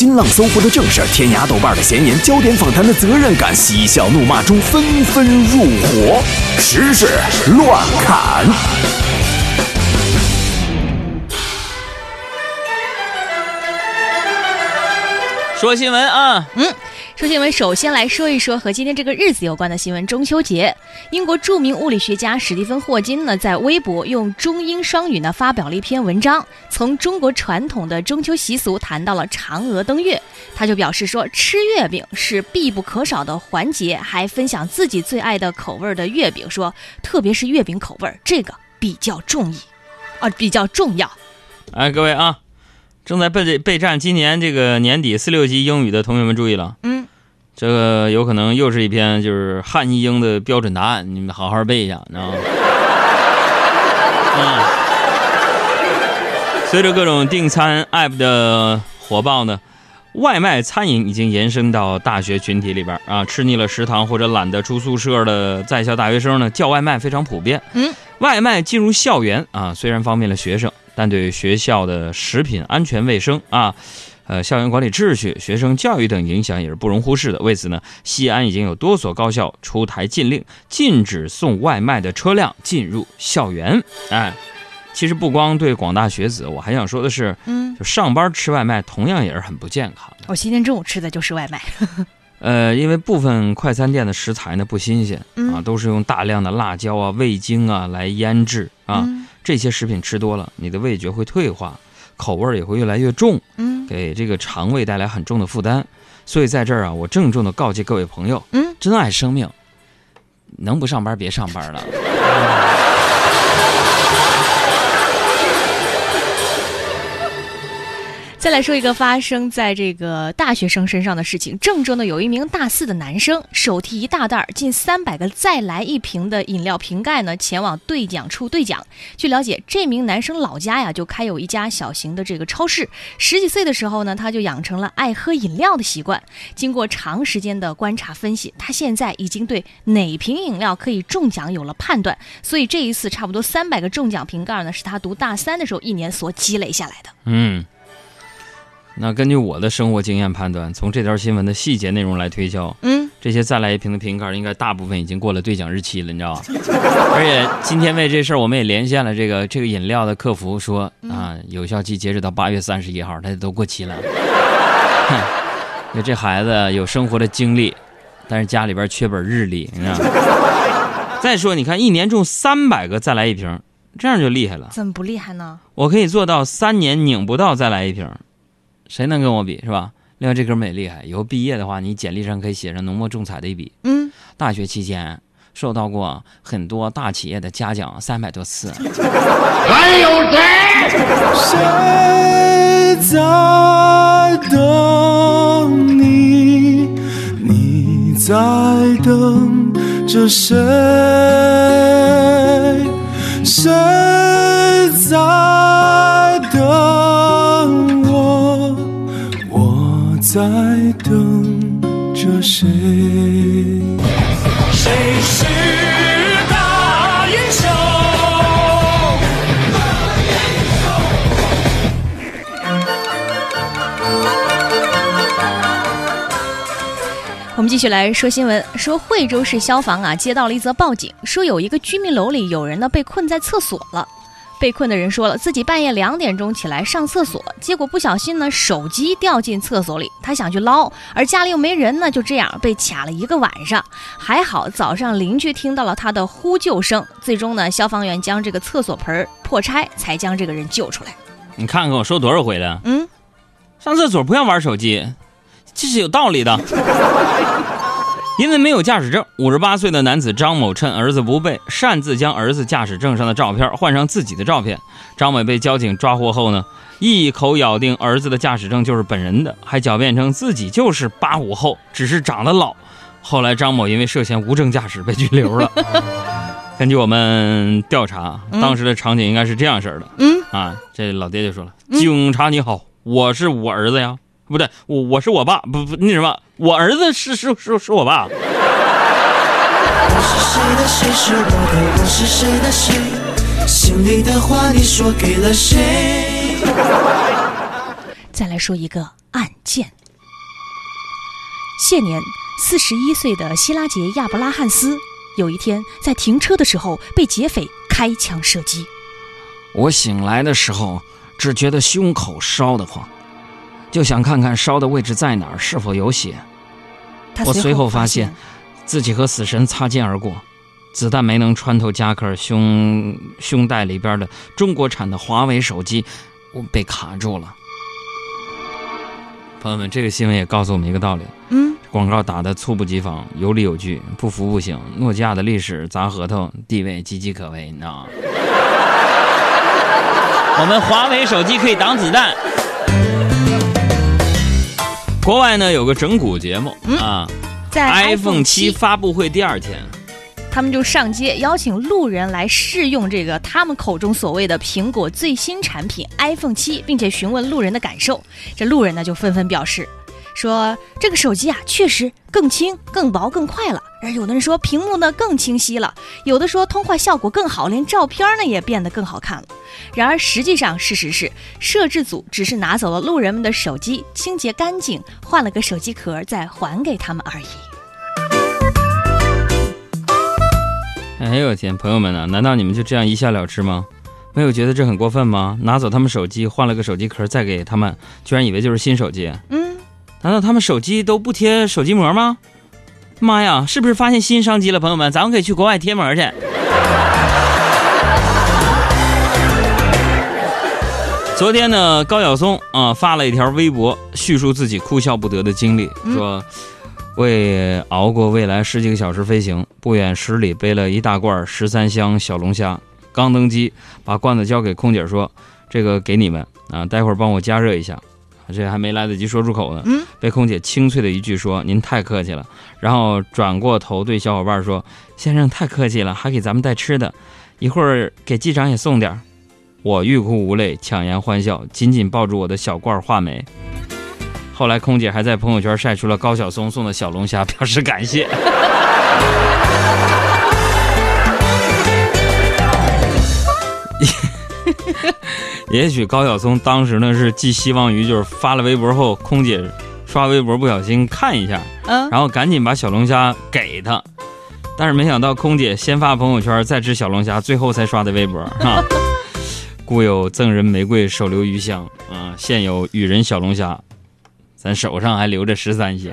新浪、搜狐的正事，天涯、豆瓣的闲言，焦点访谈的责任感，嬉笑怒骂中纷纷入伙，时事乱砍。说新闻啊，嗯，说新闻，首先来说一说和今天这个日子有关的新闻。中秋节，英国著名物理学家史蒂芬·霍金呢，在微博用中英双语呢发表了一篇文章，从中国传统的中秋习俗谈到了嫦娥登月。他就表示说，吃月饼是必不可少的环节，还分享自己最爱的口味的月饼，说特别是月饼口味，这个比较重意，啊，比较重要。哎，各位啊。正在备备战今年这个年底四六级英语的同学们注意了，嗯，这个有可能又是一篇就是汉译英的标准答案，你们好好背一下，知道吗？嗯，随着各种订餐 app 的火爆呢，外卖餐饮已经延伸到大学群体里边啊，吃腻了食堂或者懒得出宿舍的在校大学生呢，叫外卖非常普遍。嗯，外卖进入校园啊，虽然方便了学生。但对学校的食品安全卫生啊，呃，校园管理秩序、学生教育等影响也是不容忽视的。为此呢，西安已经有多所高校出台禁令，禁止送外卖的车辆进入校园。哎，其实不光对广大学子，我还想说的是，嗯，就上班吃外卖同样也是很不健康的。我今天中午吃的就是外卖。呃，因为部分快餐店的食材呢不新鲜啊，都是用大量的辣椒啊、味精啊来腌制啊。这些食品吃多了，你的味觉会退化，口味也会越来越重，嗯，给这个肠胃带来很重的负担。所以在这儿啊，我郑重的告诫各位朋友，嗯，珍爱生命，能不上班别上班了。再来说一个发生在这个大学生身上的事情。郑州呢，有一名大四的男生，手提一大袋近三百个再来一瓶的饮料瓶盖呢，前往兑奖处兑奖。据了解，这名男生老家呀就开有一家小型的这个超市。十几岁的时候呢，他就养成了爱喝饮料的习惯。经过长时间的观察分析，他现在已经对哪瓶饮料可以中奖有了判断。所以这一次差不多三百个中奖瓶盖呢，是他读大三的时候一年所积累下来的。嗯。那根据我的生活经验判断，从这条新闻的细节内容来推敲，嗯，这些再来一瓶的瓶盖应该大部分已经过了兑奖日期了，你知道吧？而且今天为这事儿，我们也连线了这个这个饮料的客服，说啊，有效期截止到八月三十一号，它都过期了。哼，这孩子有生活的经历，但是家里边缺本日历，你知道吗？再说，你看一年中三百个再来一瓶，这样就厉害了。怎么不厉害呢？我可以做到三年拧不到再来一瓶。谁能跟我比是吧？另外这哥们也厉害，以后毕业的话，你简历上可以写上浓墨重彩的一笔。嗯，大学期间受到过很多大企业的嘉奖三百多次。还有谁？谁在等你？你在等着谁？谁在在等着谁？谁是大英雄？我们继续来说新闻，说惠州市消防啊接到了一则报警，说有一个居民楼里有人呢被困在厕所了。被困的人说了，自己半夜两点钟起来上厕所，结果不小心呢，手机掉进厕所里，他想去捞，而家里又没人呢，就这样被卡了一个晚上。还好早上邻居听到了他的呼救声，最终呢，消防员将这个厕所盆破拆，才将这个人救出来。你看看我说多少回了？嗯，上厕所不要玩手机，这是有道理的。因为没有驾驶证，五十八岁的男子张某趁儿子不备，擅自将儿子驾驶证上的照片换上自己的照片。张某被交警抓获后呢，一口咬定儿子的驾驶证就是本人的，还狡辩称自己就是八五后，只是长得老。后来张某因为涉嫌无证驾驶被拘留了。根据我们调查，当时的场景应该是这样式的。嗯啊，这老爹就说了：“警察你好，我是我儿子呀。”不对，我我是我爸，不不那什么，我儿子是是是是我爸。我是谁的谁是我的，我是谁的谁，心里的话你说给了谁？再来说一个案件。现年四十一岁的希拉杰亚布拉汉斯，有一天在停车的时候被劫匪开枪射击。我醒来的时候，只觉得胸口烧得慌，就想看看烧的位置在哪儿，是否有血。他我随后发发现，自己和死神擦肩而过，子弹没能穿透夹克胸胸带里边的中国产的华为手机，我被卡住了。朋友们，这个新闻也告诉我们一个道理：嗯，广告打的猝不及防，有理有据，不服不行。诺基亚的历史砸核桃，地位岌岌可危你知道吗。我们华为手机可以挡子弹。国外呢有个整蛊节目、啊在，iPhone 七7发布会第二天，他们就上街邀请路人来试用这个他们口中所谓的苹果最新产品 iPhone 七，并且询问路人的感受。这路人呢就纷纷表示，说这个手机啊确实更轻、更薄、更快了。而有的人说屏幕呢更清晰了，有的说通话效果更好，连照片呢也变得更好看了。然而实际上，事实是摄制组只是拿走了路人们的手机，清洁干净，换了个手机壳再还给他们而已。哎呦我天，朋友们呢、难道你们就这样一笑了之吗？没有觉得这很过分吗？拿走他们手机，换了个手机壳再给他们，居然以为就是新手机？嗯，难道他们手机都不贴手机膜吗？妈呀，是不是发现新商机了？朋友们，咱们可以去国外贴膜去。昨天呢，高晓松啊发了一条微博，叙述自己哭笑不得的经历，说为熬过未来十几个小时飞行，不远十里背了一大罐十三香小龙虾，刚登机，把罐子交给空姐说：“这个给你们啊，待会儿帮我加热一下。”这还没来得及说出口呢，嗯被空姐清脆的一句说：“您太客气了。”然后转过头对小伙伴说：“先生太客气了，还给咱们带吃的，一会儿给机长也送点儿。”我欲哭无泪，强颜欢笑，紧紧抱住我的小罐话梅。后来，空姐还在朋友圈晒出了高晓松送的小龙虾，表示感谢。也许高晓松当时呢是寄希望于就是发了微博后，空姐刷微博不小心看一下，嗯，然后赶紧把小龙虾给他，但是没想到空姐先发朋友圈，再吃小龙虾，最后才刷的微博哈。故有赠人玫瑰，手留余香啊，现有与人小龙虾，咱手上还留着十三香。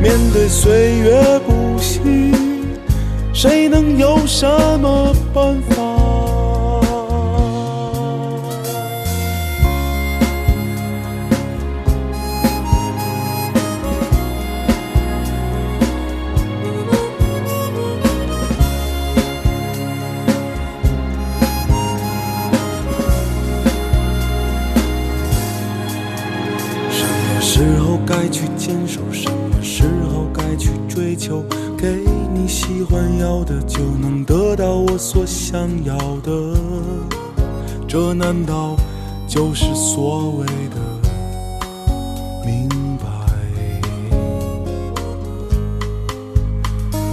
面对岁月不息，谁能有什么办法？什么时候该去坚守？什么时候该去追求？给你喜欢要的，就能得到我所想要的。这难道就是所谓的明白？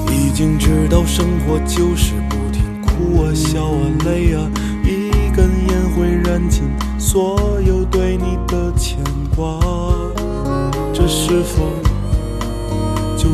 已经知道生活就是不停哭啊、笑啊、泪啊，一根烟会燃尽所有对你的牵挂。这是否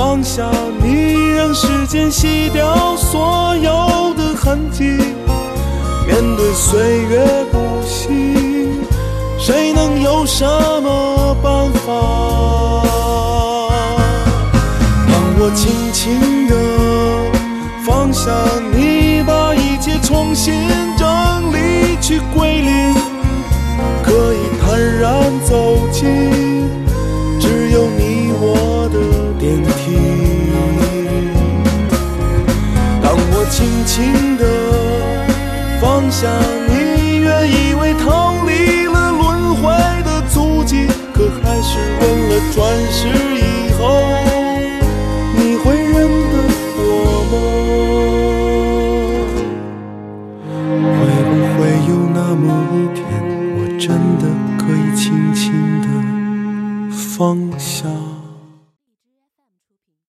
放下你让时间洗掉所有的痕迹面对岁月不息谁能有什么办法？当我轻轻地放下你把一切重新整理去归零可以坦然走进心的方向。